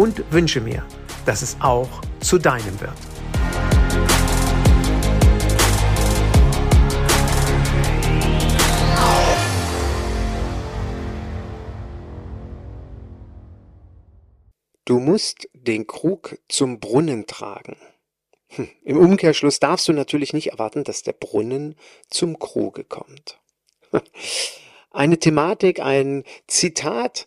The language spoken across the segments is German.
und wünsche mir, dass es auch zu deinem wird. Du musst den Krug zum Brunnen tragen. Hm. Im Umkehrschluss darfst du natürlich nicht erwarten, dass der Brunnen zum Kruge kommt. Eine Thematik, ein Zitat,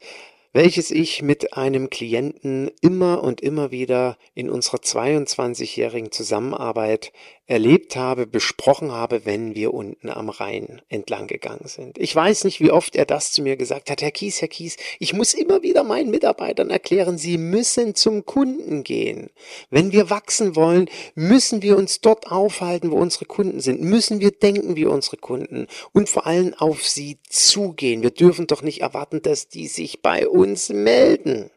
welches ich mit einem Klienten immer und immer wieder in unserer 22-jährigen Zusammenarbeit erlebt habe, besprochen habe, wenn wir unten am Rhein entlang gegangen sind. Ich weiß nicht, wie oft er das zu mir gesagt hat. Herr Kies, Herr Kies, ich muss immer wieder meinen Mitarbeitern erklären, sie müssen zum Kunden gehen. Wenn wir wachsen wollen, müssen wir uns dort aufhalten, wo unsere Kunden sind. Müssen wir denken wie unsere Kunden und vor allem auf sie zugehen. Wir dürfen doch nicht erwarten, dass die sich bei uns melden.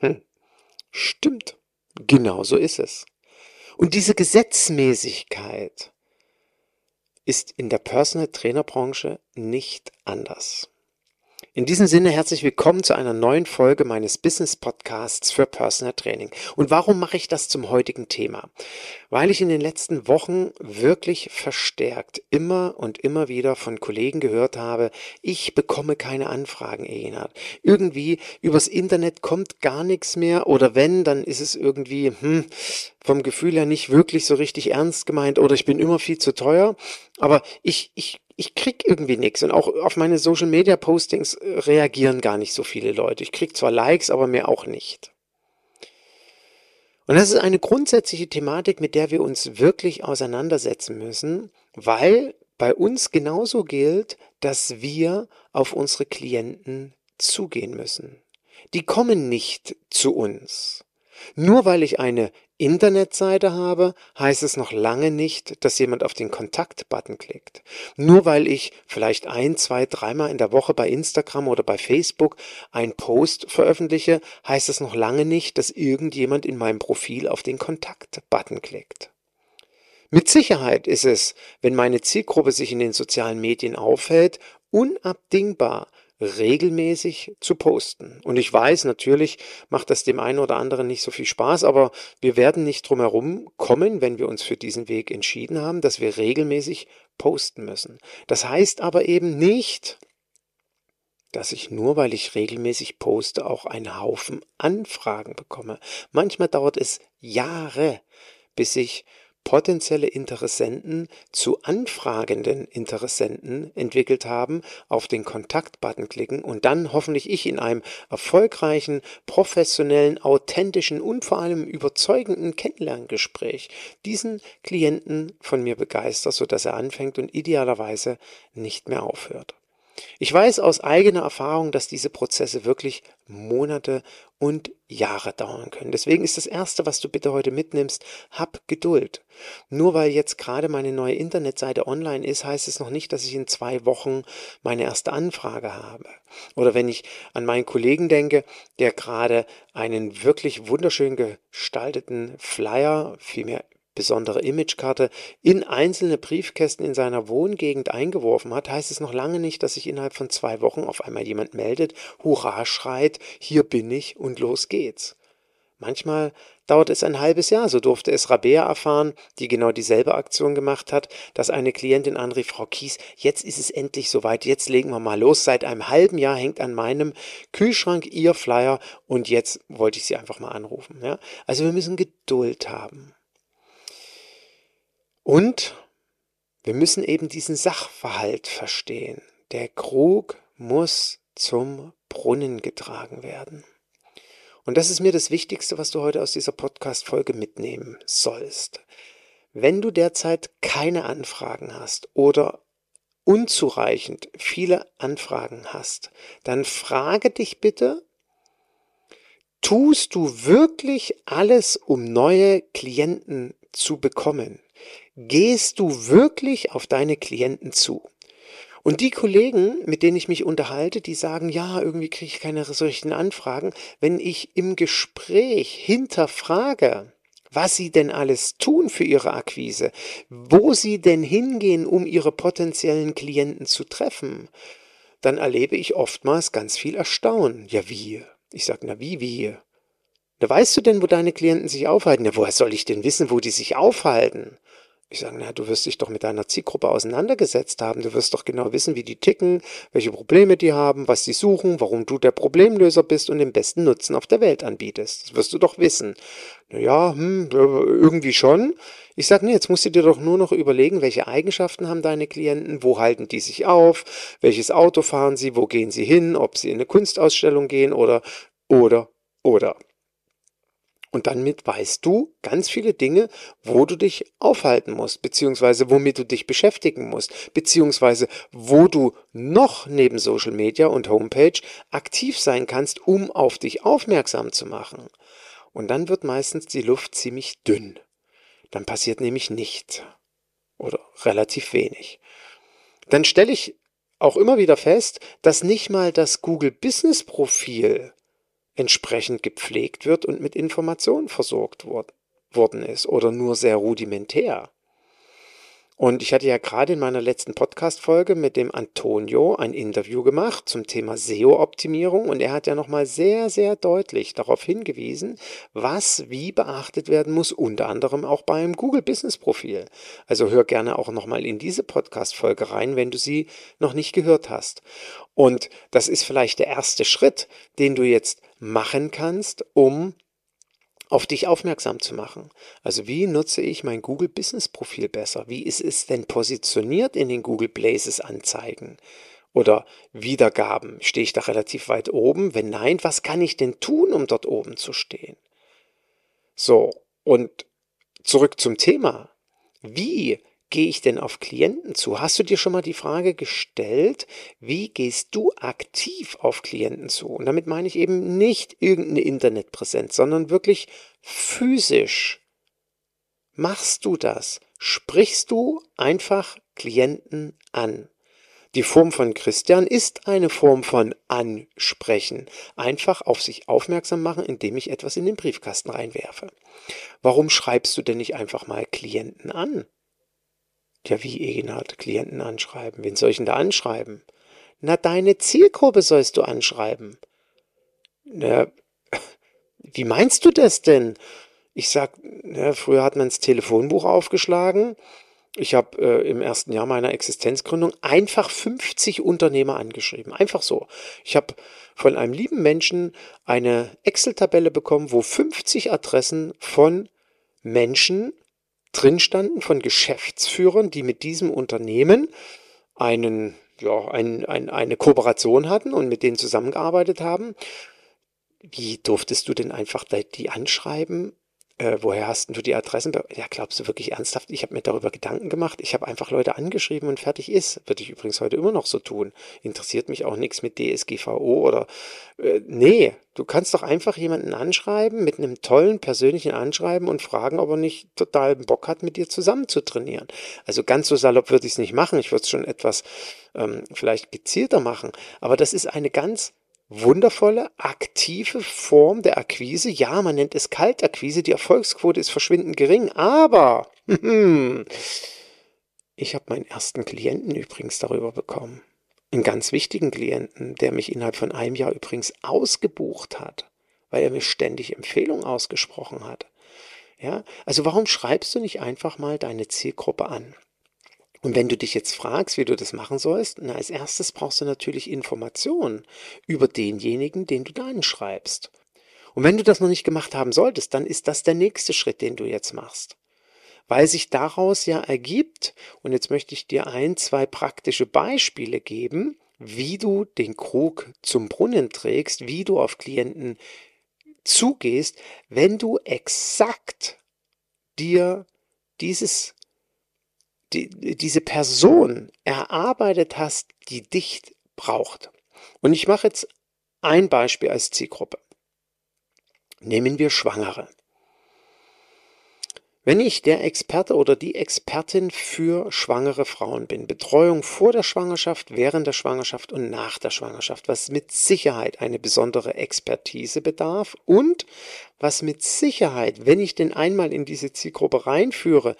Hm. Stimmt. Genau so ist es. Und diese Gesetzmäßigkeit ist in der Personal Trainer Branche nicht anders. In diesem Sinne herzlich willkommen zu einer neuen Folge meines Business Podcasts für Personal Training. Und warum mache ich das zum heutigen Thema? Weil ich in den letzten Wochen wirklich verstärkt immer und immer wieder von Kollegen gehört habe, ich bekomme keine Anfragen, Egenhard. Irgendwie übers Internet kommt gar nichts mehr oder wenn, dann ist es irgendwie hm, vom Gefühl her nicht wirklich so richtig ernst gemeint oder ich bin immer viel zu teuer. Aber ich, ich ich krieg irgendwie nichts. Und auch auf meine Social Media Postings äh, reagieren gar nicht so viele Leute. Ich krieg zwar Likes, aber mehr auch nicht. Und das ist eine grundsätzliche Thematik, mit der wir uns wirklich auseinandersetzen müssen, weil bei uns genauso gilt, dass wir auf unsere Klienten zugehen müssen. Die kommen nicht zu uns. Nur weil ich eine Internetseite habe, heißt es noch lange nicht, dass jemand auf den Kontakt-Button klickt. Nur weil ich vielleicht ein, zwei, dreimal in der Woche bei Instagram oder bei Facebook einen Post veröffentliche, heißt es noch lange nicht, dass irgendjemand in meinem Profil auf den Kontakt-Button klickt. Mit Sicherheit ist es, wenn meine Zielgruppe sich in den sozialen Medien aufhält, unabdingbar, regelmäßig zu posten. Und ich weiß, natürlich macht das dem einen oder anderen nicht so viel Spaß, aber wir werden nicht drum herum kommen, wenn wir uns für diesen Weg entschieden haben, dass wir regelmäßig posten müssen. Das heißt aber eben nicht, dass ich nur weil ich regelmäßig poste auch einen Haufen Anfragen bekomme. Manchmal dauert es Jahre, bis ich potenzielle Interessenten zu anfragenden Interessenten entwickelt haben, auf den Kontaktbutton klicken und dann hoffentlich ich in einem erfolgreichen, professionellen, authentischen und vor allem überzeugenden Kennenlerngespräch diesen Klienten von mir begeistert, sodass er anfängt und idealerweise nicht mehr aufhört. Ich weiß aus eigener Erfahrung, dass diese Prozesse wirklich Monate und Jahre dauern können. Deswegen ist das Erste, was du bitte heute mitnimmst, hab Geduld. Nur weil jetzt gerade meine neue Internetseite online ist, heißt es noch nicht, dass ich in zwei Wochen meine erste Anfrage habe. Oder wenn ich an meinen Kollegen denke, der gerade einen wirklich wunderschön gestalteten Flyer, vielmehr besondere Imagekarte in einzelne Briefkästen in seiner Wohngegend eingeworfen hat, heißt es noch lange nicht, dass sich innerhalb von zwei Wochen auf einmal jemand meldet, Hurra schreit, hier bin ich und los geht's. Manchmal dauert es ein halbes Jahr. So durfte es Rabea erfahren, die genau dieselbe Aktion gemacht hat, dass eine Klientin anrief, Frau Kies, jetzt ist es endlich soweit, jetzt legen wir mal los. Seit einem halben Jahr hängt an meinem Kühlschrank Ihr Flyer und jetzt wollte ich Sie einfach mal anrufen. Ja? Also wir müssen Geduld haben. Und wir müssen eben diesen Sachverhalt verstehen. Der Krug muss zum Brunnen getragen werden. Und das ist mir das Wichtigste, was du heute aus dieser Podcast-Folge mitnehmen sollst. Wenn du derzeit keine Anfragen hast oder unzureichend viele Anfragen hast, dann frage dich bitte, tust du wirklich alles, um neue Klienten zu bekommen? Gehst du wirklich auf deine Klienten zu? Und die Kollegen, mit denen ich mich unterhalte, die sagen, ja, irgendwie kriege ich keine solchen Anfragen. Wenn ich im Gespräch hinterfrage, was sie denn alles tun für ihre Akquise, wo sie denn hingehen, um ihre potenziellen Klienten zu treffen, dann erlebe ich oftmals ganz viel Erstaunen. Ja, wie? Ich sage, na wie, wie? Da weißt du denn, wo deine Klienten sich aufhalten? Ja, woher soll ich denn wissen, wo die sich aufhalten? Ich sage, na, du wirst dich doch mit deiner Zielgruppe auseinandergesetzt haben. Du wirst doch genau wissen, wie die ticken, welche Probleme die haben, was sie suchen, warum du der Problemlöser bist und den besten Nutzen auf der Welt anbietest. Das wirst du doch wissen. Naja, hm, irgendwie schon. Ich sage, nee, jetzt musst du dir doch nur noch überlegen, welche Eigenschaften haben deine Klienten, wo halten die sich auf, welches Auto fahren sie, wo gehen sie hin, ob sie in eine Kunstausstellung gehen oder, oder, oder. Und damit weißt du ganz viele Dinge, wo du dich aufhalten musst, beziehungsweise womit du dich beschäftigen musst, beziehungsweise wo du noch neben Social Media und Homepage aktiv sein kannst, um auf dich aufmerksam zu machen. Und dann wird meistens die Luft ziemlich dünn. Dann passiert nämlich nichts. Oder relativ wenig. Dann stelle ich auch immer wieder fest, dass nicht mal das Google Business Profil entsprechend gepflegt wird und mit Informationen versorgt worden ist oder nur sehr rudimentär. Und ich hatte ja gerade in meiner letzten Podcast-Folge mit dem Antonio ein Interview gemacht zum Thema SEO-Optimierung und er hat ja nochmal sehr, sehr deutlich darauf hingewiesen, was wie beachtet werden muss, unter anderem auch beim Google Business Profil. Also hör gerne auch nochmal in diese Podcast-Folge rein, wenn du sie noch nicht gehört hast. Und das ist vielleicht der erste Schritt, den du jetzt machen kannst, um auf dich aufmerksam zu machen. Also wie nutze ich mein Google Business Profil besser? Wie ist es denn positioniert in den Google Places Anzeigen? Oder Wiedergaben? Stehe ich da relativ weit oben? Wenn nein, was kann ich denn tun, um dort oben zu stehen? So, und zurück zum Thema. Wie gehe ich denn auf Klienten zu? Hast du dir schon mal die Frage gestellt, wie gehst du aktiv auf Klienten zu? Und damit meine ich eben nicht irgendeine Internetpräsenz, sondern wirklich physisch. Machst du das? Sprichst du einfach Klienten an? Die Form von Christian ist eine Form von Ansprechen. Einfach auf sich aufmerksam machen, indem ich etwas in den Briefkasten reinwerfe. Warum schreibst du denn nicht einfach mal Klienten an? Ja, wie Egenhard, Klienten anschreiben. Wen soll ich denn da anschreiben? Na, deine Zielgruppe sollst du anschreiben. Na, wie meinst du das denn? Ich sag, na, früher hat man das Telefonbuch aufgeschlagen. Ich habe äh, im ersten Jahr meiner Existenzgründung einfach 50 Unternehmer angeschrieben. Einfach so. Ich habe von einem lieben Menschen eine Excel-Tabelle bekommen, wo 50 Adressen von Menschen drin standen von Geschäftsführern, die mit diesem Unternehmen einen, ja, ein, ein, eine Kooperation hatten und mit denen zusammengearbeitet haben. Wie durftest du denn einfach die anschreiben äh, woher hast du die Adressen? Ja, glaubst du wirklich ernsthaft? Ich habe mir darüber Gedanken gemacht. Ich habe einfach Leute angeschrieben und fertig ist. Würde ich übrigens heute immer noch so tun. Interessiert mich auch nichts mit DSGVO oder äh, nee, du kannst doch einfach jemanden anschreiben mit einem tollen persönlichen Anschreiben und fragen, ob er nicht total Bock hat, mit dir zusammen zu trainieren. Also ganz so salopp würde ich es nicht machen. Ich würde es schon etwas ähm, vielleicht gezielter machen. Aber das ist eine ganz wundervolle, aktive Form der Akquise. Ja, man nennt es Kaltakquise. Die Erfolgsquote ist verschwindend gering, aber ich habe meinen ersten Klienten übrigens darüber bekommen. Einen ganz wichtigen Klienten, der mich innerhalb von einem Jahr übrigens ausgebucht hat. weil er mir ständig Empfehlungen ausgesprochen hat. Ja, also warum schreibst du nicht einfach mal deine Zielgruppe an? Und wenn du dich jetzt fragst, wie du das machen sollst, na, als erstes brauchst du natürlich Informationen über denjenigen, den du da anschreibst. Und wenn du das noch nicht gemacht haben solltest, dann ist das der nächste Schritt, den du jetzt machst. Weil sich daraus ja ergibt, und jetzt möchte ich dir ein, zwei praktische Beispiele geben, wie du den Krug zum Brunnen trägst, wie du auf Klienten zugehst, wenn du exakt dir dieses, die, diese Person erarbeitet hast, die dich braucht. Und ich mache jetzt ein Beispiel als Zielgruppe. Nehmen wir Schwangere. Wenn ich der Experte oder die Expertin für schwangere Frauen bin, Betreuung vor der Schwangerschaft, während der Schwangerschaft und nach der Schwangerschaft, was mit Sicherheit eine besondere Expertise bedarf und was mit Sicherheit, wenn ich den einmal in diese Zielgruppe reinführe,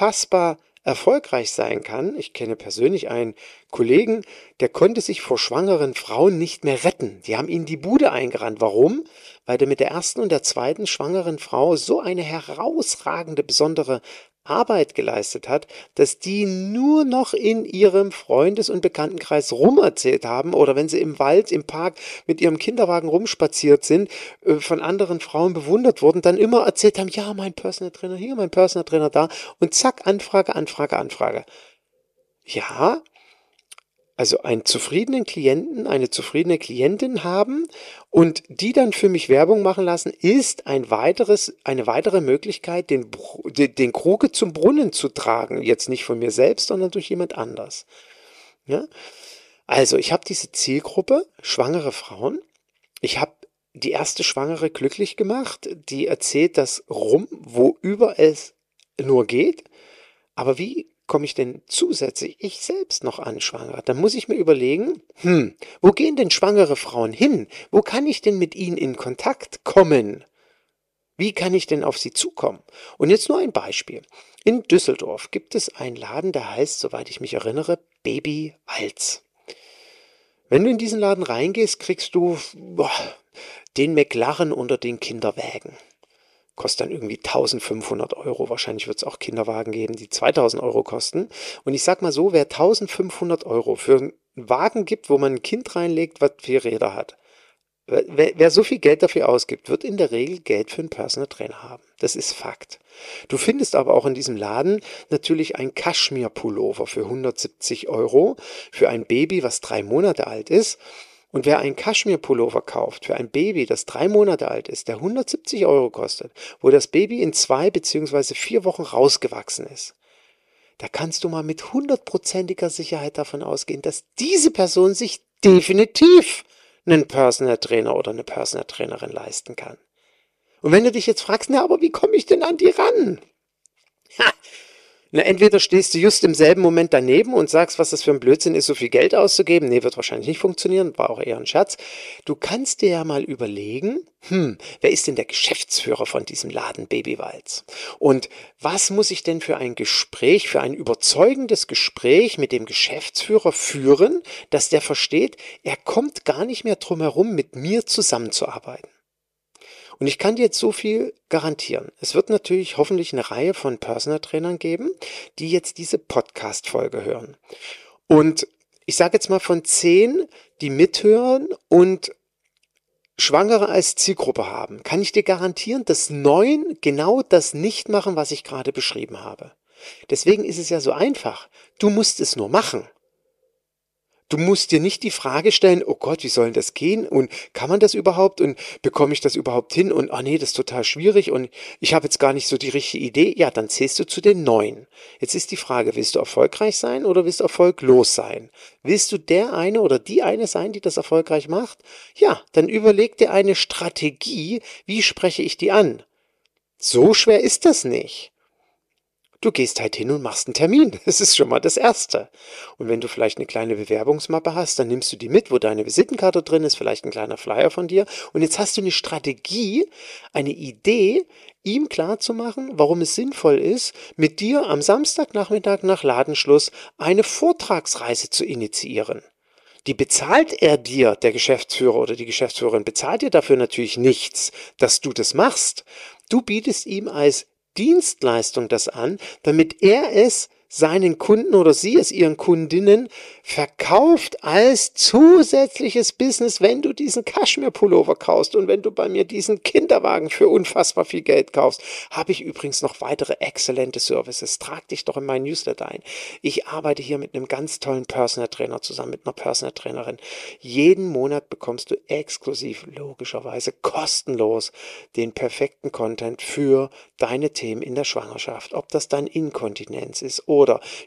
unfassbar erfolgreich sein kann. Ich kenne persönlich einen Kollegen, der konnte sich vor schwangeren Frauen nicht mehr retten. Die haben ihn die Bude eingerannt. Warum? Weil der mit der ersten und der zweiten schwangeren Frau so eine herausragende, besondere Arbeit geleistet hat, dass die nur noch in ihrem Freundes- und Bekanntenkreis rumerzählt haben oder wenn sie im Wald, im Park mit ihrem Kinderwagen rumspaziert sind, äh, von anderen Frauen bewundert wurden, dann immer erzählt haben, ja, mein Personal Trainer hier, mein Personal Trainer da und zack, Anfrage, Anfrage, Anfrage. Ja, also einen zufriedenen Klienten, eine zufriedene Klientin haben und die dann für mich Werbung machen lassen, ist ein weiteres, eine weitere Möglichkeit, den, den Kruge zum Brunnen zu tragen. Jetzt nicht von mir selbst, sondern durch jemand anders. Ja? Also, ich habe diese Zielgruppe, schwangere Frauen. Ich habe die erste Schwangere glücklich gemacht, die erzählt das rum, wo über es nur geht. Aber wie komme ich denn zusätzlich ich selbst noch an schwanger? Dann muss ich mir überlegen, hm, wo gehen denn schwangere Frauen hin? Wo kann ich denn mit ihnen in Kontakt kommen? Wie kann ich denn auf sie zukommen? Und jetzt nur ein Beispiel. In Düsseldorf gibt es einen Laden, der heißt, soweit ich mich erinnere, Baby Walz. Wenn du in diesen Laden reingehst, kriegst du boah, den McLaren unter den Kinderwägen kostet dann irgendwie 1500 Euro. Wahrscheinlich wird es auch Kinderwagen geben, die 2000 Euro kosten. Und ich sag mal so, wer 1500 Euro für einen Wagen gibt, wo man ein Kind reinlegt, was vier Räder hat, Wer, wer, so viel Geld dafür ausgibt, wird in der Regel Geld für einen Personal Trainer haben. Das ist Fakt. Du findest aber auch in diesem Laden natürlich ein Kaschmir-Pullover für 170 Euro für ein Baby, was drei Monate alt ist. Und wer einen Kaschmir-Pullover kauft für ein Baby, das drei Monate alt ist, der 170 Euro kostet, wo das Baby in zwei beziehungsweise vier Wochen rausgewachsen ist, da kannst du mal mit hundertprozentiger Sicherheit davon ausgehen, dass diese Person sich definitiv einen Personal Trainer oder eine Personal Trainerin leisten kann. Und wenn du dich jetzt fragst, na, aber wie komme ich denn an die ran? Ha, na, entweder stehst du just im selben Moment daneben und sagst, was das für ein Blödsinn ist, so viel Geld auszugeben. Nee, wird wahrscheinlich nicht funktionieren, war auch eher ein Scherz. Du kannst dir ja mal überlegen, hm, wer ist denn der Geschäftsführer von diesem Laden Babywalz? Und was muss ich denn für ein Gespräch, für ein überzeugendes Gespräch mit dem Geschäftsführer führen, dass der versteht, er kommt gar nicht mehr drum herum, mit mir zusammenzuarbeiten? Und ich kann dir jetzt so viel garantieren. Es wird natürlich hoffentlich eine Reihe von Personal Trainern geben, die jetzt diese Podcast-Folge hören. Und ich sage jetzt mal von zehn, die mithören und Schwangere als Zielgruppe haben, kann ich dir garantieren, dass neun genau das nicht machen, was ich gerade beschrieben habe. Deswegen ist es ja so einfach. Du musst es nur machen. Du musst dir nicht die Frage stellen, oh Gott, wie soll denn das gehen? Und kann man das überhaupt? Und bekomme ich das überhaupt hin? Und ah nee, das ist total schwierig und ich habe jetzt gar nicht so die richtige Idee. Ja, dann zählst du zu den neuen. Jetzt ist die Frage, willst du erfolgreich sein oder willst du erfolglos sein? Willst du der eine oder die eine sein, die das erfolgreich macht? Ja, dann überleg dir eine Strategie, wie spreche ich die an? So schwer ist das nicht. Du gehst halt hin und machst einen Termin. Das ist schon mal das Erste. Und wenn du vielleicht eine kleine Bewerbungsmappe hast, dann nimmst du die mit, wo deine Visitenkarte drin ist, vielleicht ein kleiner Flyer von dir. Und jetzt hast du eine Strategie, eine Idee, ihm klarzumachen, warum es sinnvoll ist, mit dir am Samstagnachmittag nach Ladenschluss eine Vortragsreise zu initiieren. Die bezahlt er dir, der Geschäftsführer oder die Geschäftsführerin, bezahlt dir dafür natürlich nichts, dass du das machst. Du bietest ihm als Dienstleistung das an, damit er es seinen Kunden oder sie es ihren Kundinnen verkauft als zusätzliches Business, wenn du diesen Kaschmir-Pullover kaufst und wenn du bei mir diesen Kinderwagen für unfassbar viel Geld kaufst, habe ich übrigens noch weitere exzellente Services. Trag dich doch in meinen Newsletter ein. Ich arbeite hier mit einem ganz tollen Personal Trainer zusammen, mit einer Personal Trainerin. Jeden Monat bekommst du exklusiv, logischerweise kostenlos, den perfekten Content für deine Themen in der Schwangerschaft. Ob das dann Inkontinenz ist oder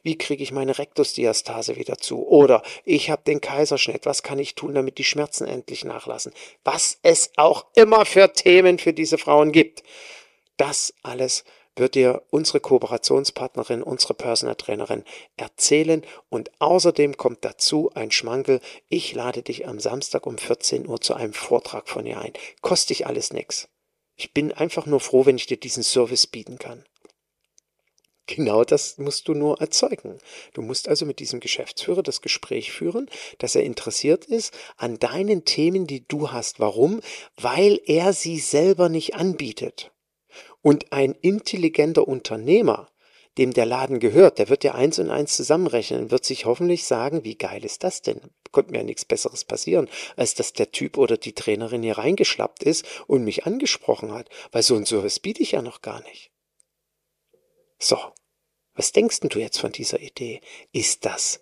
wie kriege ich meine Rektusdiastase wieder zu? Oder ich habe den Kaiserschnitt. Was kann ich tun, damit die Schmerzen endlich nachlassen? Was es auch immer für Themen für diese Frauen gibt. Das alles wird dir unsere Kooperationspartnerin, unsere Personal Trainerin erzählen. Und außerdem kommt dazu ein Schmankel. Ich lade dich am Samstag um 14 Uhr zu einem Vortrag von ihr ein. Kostet dich alles nichts. Ich bin einfach nur froh, wenn ich dir diesen Service bieten kann. Genau das musst du nur erzeugen. Du musst also mit diesem Geschäftsführer das Gespräch führen, dass er interessiert ist an deinen Themen, die du hast. Warum? Weil er sie selber nicht anbietet. Und ein intelligenter Unternehmer, dem der Laden gehört, der wird ja eins und eins zusammenrechnen, wird sich hoffentlich sagen, wie geil ist das denn? Konnte mir ja nichts Besseres passieren, als dass der Typ oder die Trainerin hier reingeschlappt ist und mich angesprochen hat, weil so ein Service biete ich ja noch gar nicht. So, was denkst du jetzt von dieser Idee? Ist das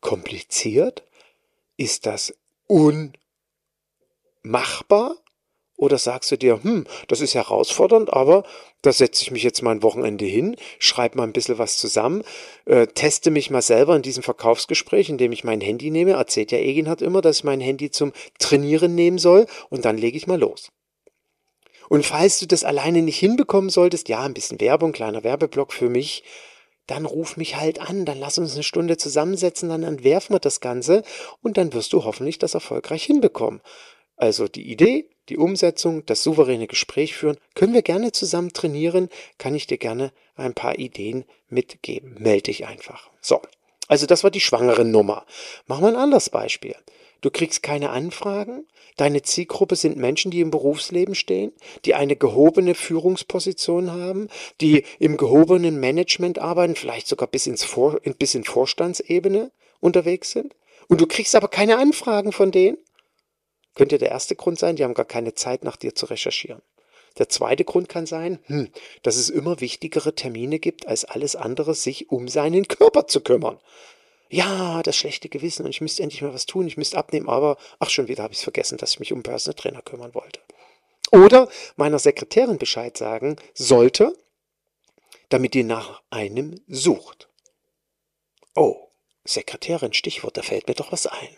kompliziert? Ist das unmachbar? Oder sagst du dir, hm, das ist herausfordernd, aber da setze ich mich jetzt mal ein Wochenende hin, schreibe mal ein bisschen was zusammen, äh, teste mich mal selber in diesem Verkaufsgespräch, indem ich mein Handy nehme. Erzählt ja Egin hat immer, dass ich mein Handy zum Trainieren nehmen soll und dann lege ich mal los. Und falls du das alleine nicht hinbekommen solltest, ja, ein bisschen Werbung, kleiner Werbeblock für mich, dann ruf mich halt an, dann lass uns eine Stunde zusammensetzen, dann entwerfen wir das Ganze und dann wirst du hoffentlich das erfolgreich hinbekommen. Also die Idee, die Umsetzung, das souveräne Gespräch führen, können wir gerne zusammen trainieren, kann ich dir gerne ein paar Ideen mitgeben. Melde dich einfach. So, also das war die schwangere Nummer. Machen wir ein anderes Beispiel. Du kriegst keine Anfragen. Deine Zielgruppe sind Menschen, die im Berufsleben stehen, die eine gehobene Führungsposition haben, die im gehobenen Management arbeiten, vielleicht sogar bis, ins Vor bis in Vorstandsebene unterwegs sind. Und du kriegst aber keine Anfragen von denen. Könnte der erste Grund sein, die haben gar keine Zeit, nach dir zu recherchieren. Der zweite Grund kann sein, hm, dass es immer wichtigere Termine gibt, als alles andere, sich um seinen Körper zu kümmern ja, das schlechte Gewissen und ich müsste endlich mal was tun, ich müsste abnehmen, aber ach, schon wieder habe ich es vergessen, dass ich mich um Personal Trainer kümmern wollte. Oder meiner Sekretärin Bescheid sagen sollte, damit die nach einem sucht. Oh, Sekretärin, Stichwort, da fällt mir doch was ein.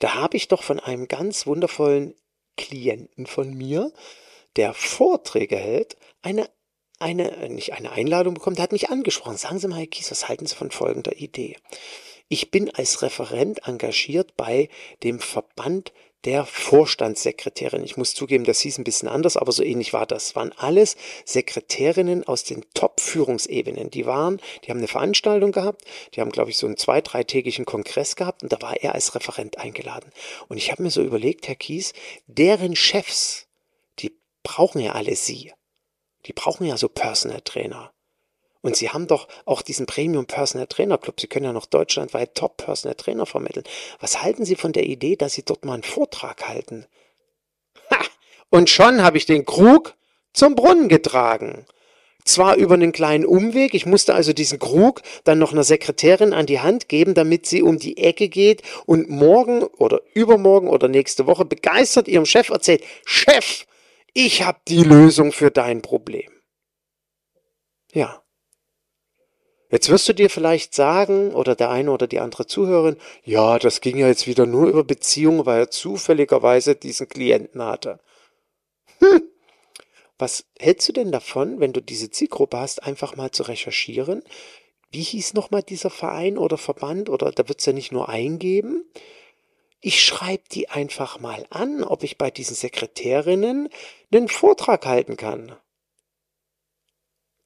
Da habe ich doch von einem ganz wundervollen Klienten von mir, der Vorträge hält, eine eine, nicht eine Einladung bekommen, der hat mich angesprochen. Sagen Sie mal, Herr Kies, was halten Sie von folgender Idee? Ich bin als Referent engagiert bei dem Verband der Vorstandssekretärin. Ich muss zugeben, das hieß ein bisschen anders, aber so ähnlich war das. Waren alles Sekretärinnen aus den Top-Führungsebenen. Die waren, die haben eine Veranstaltung gehabt, die haben, glaube ich, so einen zwei-, dreitägigen Kongress gehabt und da war er als Referent eingeladen. Und ich habe mir so überlegt, Herr Kies, deren Chefs, die brauchen ja alle Sie. Die brauchen ja so Personal Trainer. Und sie haben doch auch diesen Premium Personal Trainer Club. Sie können ja noch deutschlandweit Top Personal Trainer vermitteln. Was halten Sie von der Idee, dass Sie dort mal einen Vortrag halten? Ha! Und schon habe ich den Krug zum Brunnen getragen. Zwar über einen kleinen Umweg, ich musste also diesen Krug dann noch einer Sekretärin an die Hand geben, damit sie um die Ecke geht und morgen oder übermorgen oder nächste Woche begeistert ihrem Chef erzählt, Chef, ich habe die Lösung für dein Problem. Ja. Jetzt wirst du dir vielleicht sagen, oder der eine oder die andere Zuhörerin, ja, das ging ja jetzt wieder nur über Beziehungen, weil er zufälligerweise diesen Klienten hatte. Hm. Was hältst du denn davon, wenn du diese Zielgruppe hast, einfach mal zu recherchieren? Wie hieß nochmal dieser Verein oder Verband? Oder da wird es ja nicht nur eingeben, ich schreibe die einfach mal an, ob ich bei diesen Sekretärinnen einen Vortrag halten kann.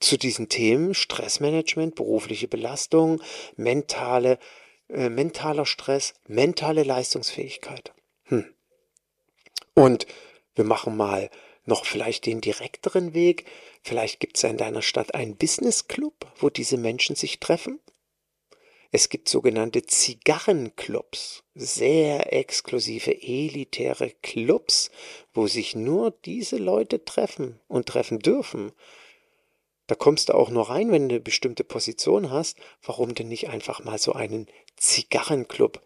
Zu diesen Themen Stressmanagement, berufliche Belastung, mentale äh, mentaler Stress, mentale Leistungsfähigkeit. Hm. Und wir machen mal noch vielleicht den direkteren Weg. Vielleicht gibt es ja in deiner Stadt einen Business Club, wo diese Menschen sich treffen. Es gibt sogenannte Zigarrenclubs, sehr exklusive, elitäre Clubs, wo sich nur diese Leute treffen und treffen dürfen. Da kommst du auch nur rein, wenn du eine bestimmte Position hast. Warum denn nicht einfach mal so einen Zigarrenclub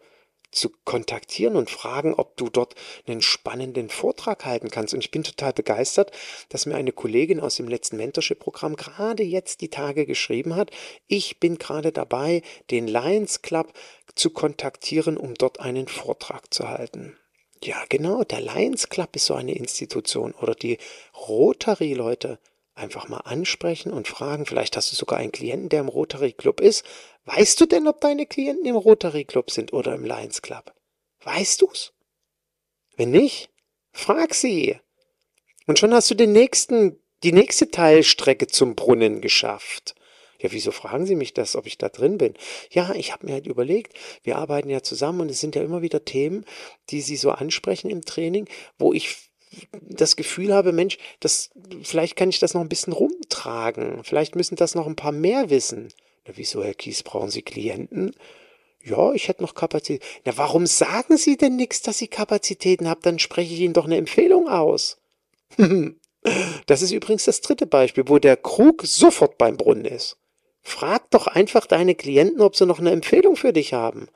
zu kontaktieren und fragen, ob du dort einen spannenden Vortrag halten kannst. Und ich bin total begeistert, dass mir eine Kollegin aus dem letzten Mentorship-Programm gerade jetzt die Tage geschrieben hat. Ich bin gerade dabei, den Lions Club zu kontaktieren, um dort einen Vortrag zu halten. Ja, genau, der Lions Club ist so eine Institution oder die Rotary-Leute einfach mal ansprechen und fragen. Vielleicht hast du sogar einen Klienten, der im Rotary Club ist. Weißt du denn, ob deine Klienten im Rotary Club sind oder im Lions Club? Weißt du's? Wenn nicht, frag sie. Und schon hast du den nächsten, die nächste Teilstrecke zum Brunnen geschafft. Ja, wieso fragen Sie mich das, ob ich da drin bin? Ja, ich habe mir halt überlegt, wir arbeiten ja zusammen und es sind ja immer wieder Themen, die Sie so ansprechen im Training, wo ich das Gefühl habe, Mensch, das, vielleicht kann ich das noch ein bisschen rumtragen. Vielleicht müssen das noch ein paar mehr wissen. Na, wieso, Herr Kies, brauchen Sie Klienten? Ja, ich hätte noch Kapazität. Na, warum sagen Sie denn nichts, dass Sie Kapazitäten haben? Dann spreche ich Ihnen doch eine Empfehlung aus. das ist übrigens das dritte Beispiel, wo der Krug sofort beim Brunnen ist. Frag doch einfach deine Klienten, ob sie noch eine Empfehlung für dich haben.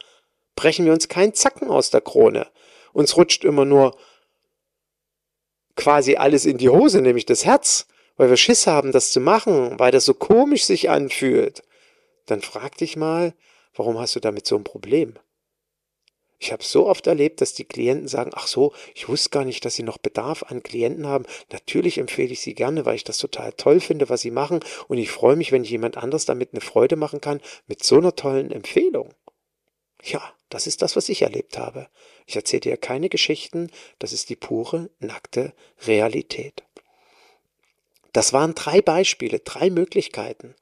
Brechen wir uns keinen Zacken aus der Krone. Uns rutscht immer nur quasi alles in die Hose, nämlich das Herz, weil wir Schiss haben, das zu machen, weil das so komisch sich anfühlt dann frag dich mal, warum hast du damit so ein Problem? Ich habe so oft erlebt, dass die Klienten sagen, ach so, ich wusste gar nicht, dass sie noch Bedarf an Klienten haben. Natürlich empfehle ich sie gerne, weil ich das total toll finde, was sie machen. Und ich freue mich, wenn ich jemand anders damit eine Freude machen kann, mit so einer tollen Empfehlung. Ja, das ist das, was ich erlebt habe. Ich erzähle dir keine Geschichten, das ist die pure, nackte Realität. Das waren drei Beispiele, drei Möglichkeiten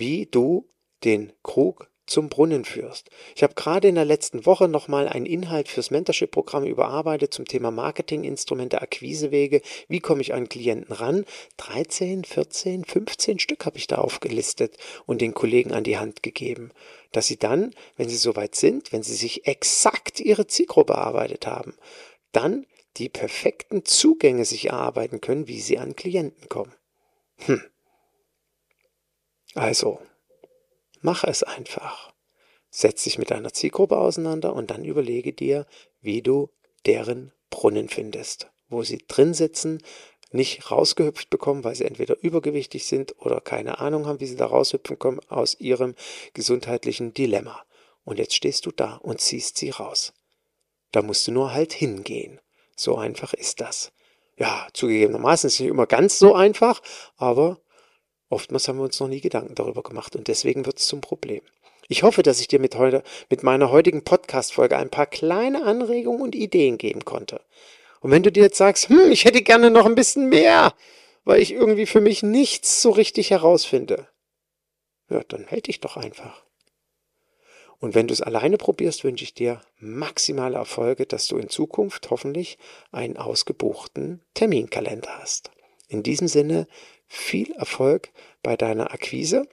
wie du den Krug zum Brunnen führst. Ich habe gerade in der letzten Woche nochmal einen Inhalt fürs Mentorship-Programm überarbeitet zum Thema Marketinginstrumente, Akquisewege. Wie komme ich an Klienten ran? 13, 14, 15 Stück habe ich da aufgelistet und den Kollegen an die Hand gegeben, dass sie dann, wenn sie soweit sind, wenn sie sich exakt ihre Zielgruppe erarbeitet haben, dann die perfekten Zugänge sich erarbeiten können, wie sie an Klienten kommen. Hm. Also, mach es einfach. Setz dich mit deiner Zielgruppe auseinander und dann überlege dir, wie du deren Brunnen findest, wo sie drin sitzen, nicht rausgehüpft bekommen, weil sie entweder übergewichtig sind oder keine Ahnung haben, wie sie da raushüpfen kommen aus ihrem gesundheitlichen Dilemma. Und jetzt stehst du da und ziehst sie raus. Da musst du nur halt hingehen. So einfach ist das. Ja, zugegebenermaßen ist es nicht immer ganz so einfach, aber Oftmals haben wir uns noch nie Gedanken darüber gemacht und deswegen wird es zum Problem. Ich hoffe, dass ich dir mit, heute, mit meiner heutigen Podcast-Folge ein paar kleine Anregungen und Ideen geben konnte. Und wenn du dir jetzt sagst, hm, ich hätte gerne noch ein bisschen mehr, weil ich irgendwie für mich nichts so richtig herausfinde, ja, dann melde dich doch einfach. Und wenn du es alleine probierst, wünsche ich dir maximale Erfolge, dass du in Zukunft hoffentlich einen ausgebuchten Terminkalender hast. In diesem Sinne viel Erfolg bei deiner Akquise.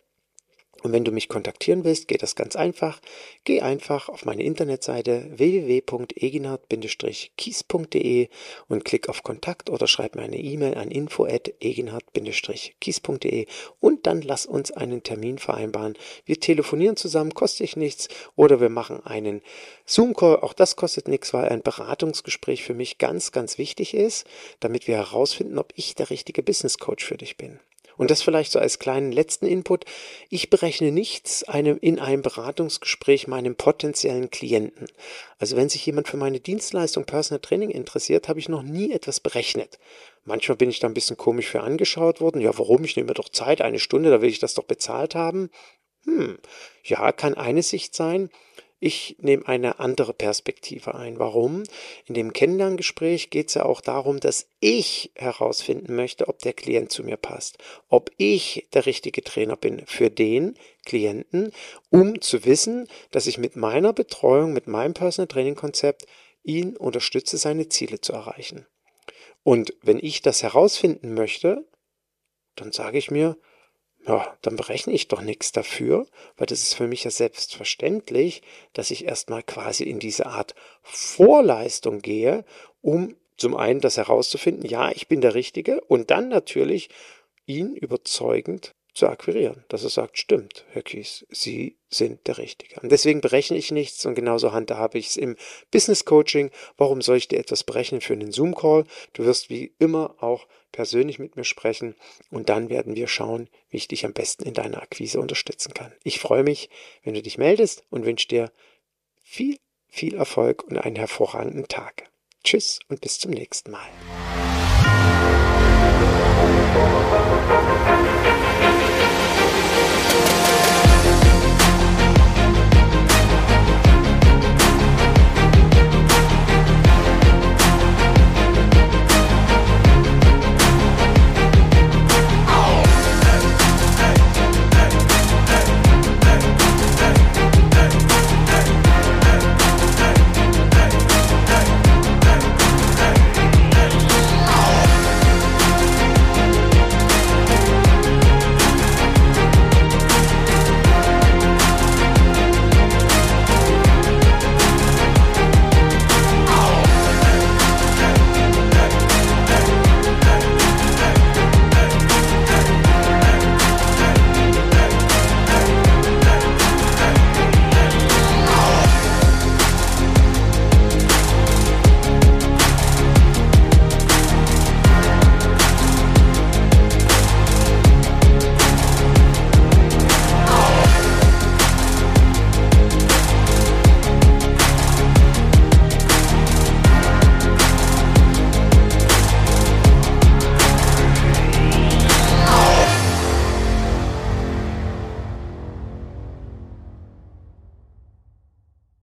Und wenn du mich kontaktieren willst, geht das ganz einfach. Geh einfach auf meine Internetseite www.eginhard-kies.de und klick auf Kontakt oder schreib mir eine E-Mail an info@eginhard-kies.de und dann lass uns einen Termin vereinbaren. Wir telefonieren zusammen, kostet dich nichts oder wir machen einen Zoom-Call. Auch das kostet nichts, weil ein Beratungsgespräch für mich ganz, ganz wichtig ist, damit wir herausfinden, ob ich der richtige Business Coach für dich bin. Und das vielleicht so als kleinen letzten Input. Ich berechne nichts einem, in einem Beratungsgespräch meinem potenziellen Klienten. Also wenn sich jemand für meine Dienstleistung Personal Training interessiert, habe ich noch nie etwas berechnet. Manchmal bin ich da ein bisschen komisch für angeschaut worden. Ja, warum? Ich nehme doch Zeit, eine Stunde, da will ich das doch bezahlt haben. Hm, ja, kann eine Sicht sein. Ich nehme eine andere Perspektive ein. Warum? In dem Kennenlerngespräch geht es ja auch darum, dass ich herausfinden möchte, ob der Klient zu mir passt, ob ich der richtige Trainer bin für den Klienten, um zu wissen, dass ich mit meiner Betreuung, mit meinem Personal Training Konzept ihn unterstütze, seine Ziele zu erreichen. Und wenn ich das herausfinden möchte, dann sage ich mir, ja, dann berechne ich doch nichts dafür, weil das ist für mich ja selbstverständlich, dass ich erstmal quasi in diese Art Vorleistung gehe, um zum einen das herauszufinden, ja, ich bin der Richtige und dann natürlich ihn überzeugend zu akquirieren, dass er sagt, stimmt, Herr Kies, Sie sind der Richtige. Und deswegen berechne ich nichts und genauso handhabe ich es im Business Coaching. Warum soll ich dir etwas berechnen für einen Zoom-Call? Du wirst wie immer auch persönlich mit mir sprechen und dann werden wir schauen, wie ich dich am besten in deiner Akquise unterstützen kann. Ich freue mich, wenn du dich meldest und wünsche dir viel, viel Erfolg und einen hervorragenden Tag. Tschüss und bis zum nächsten Mal.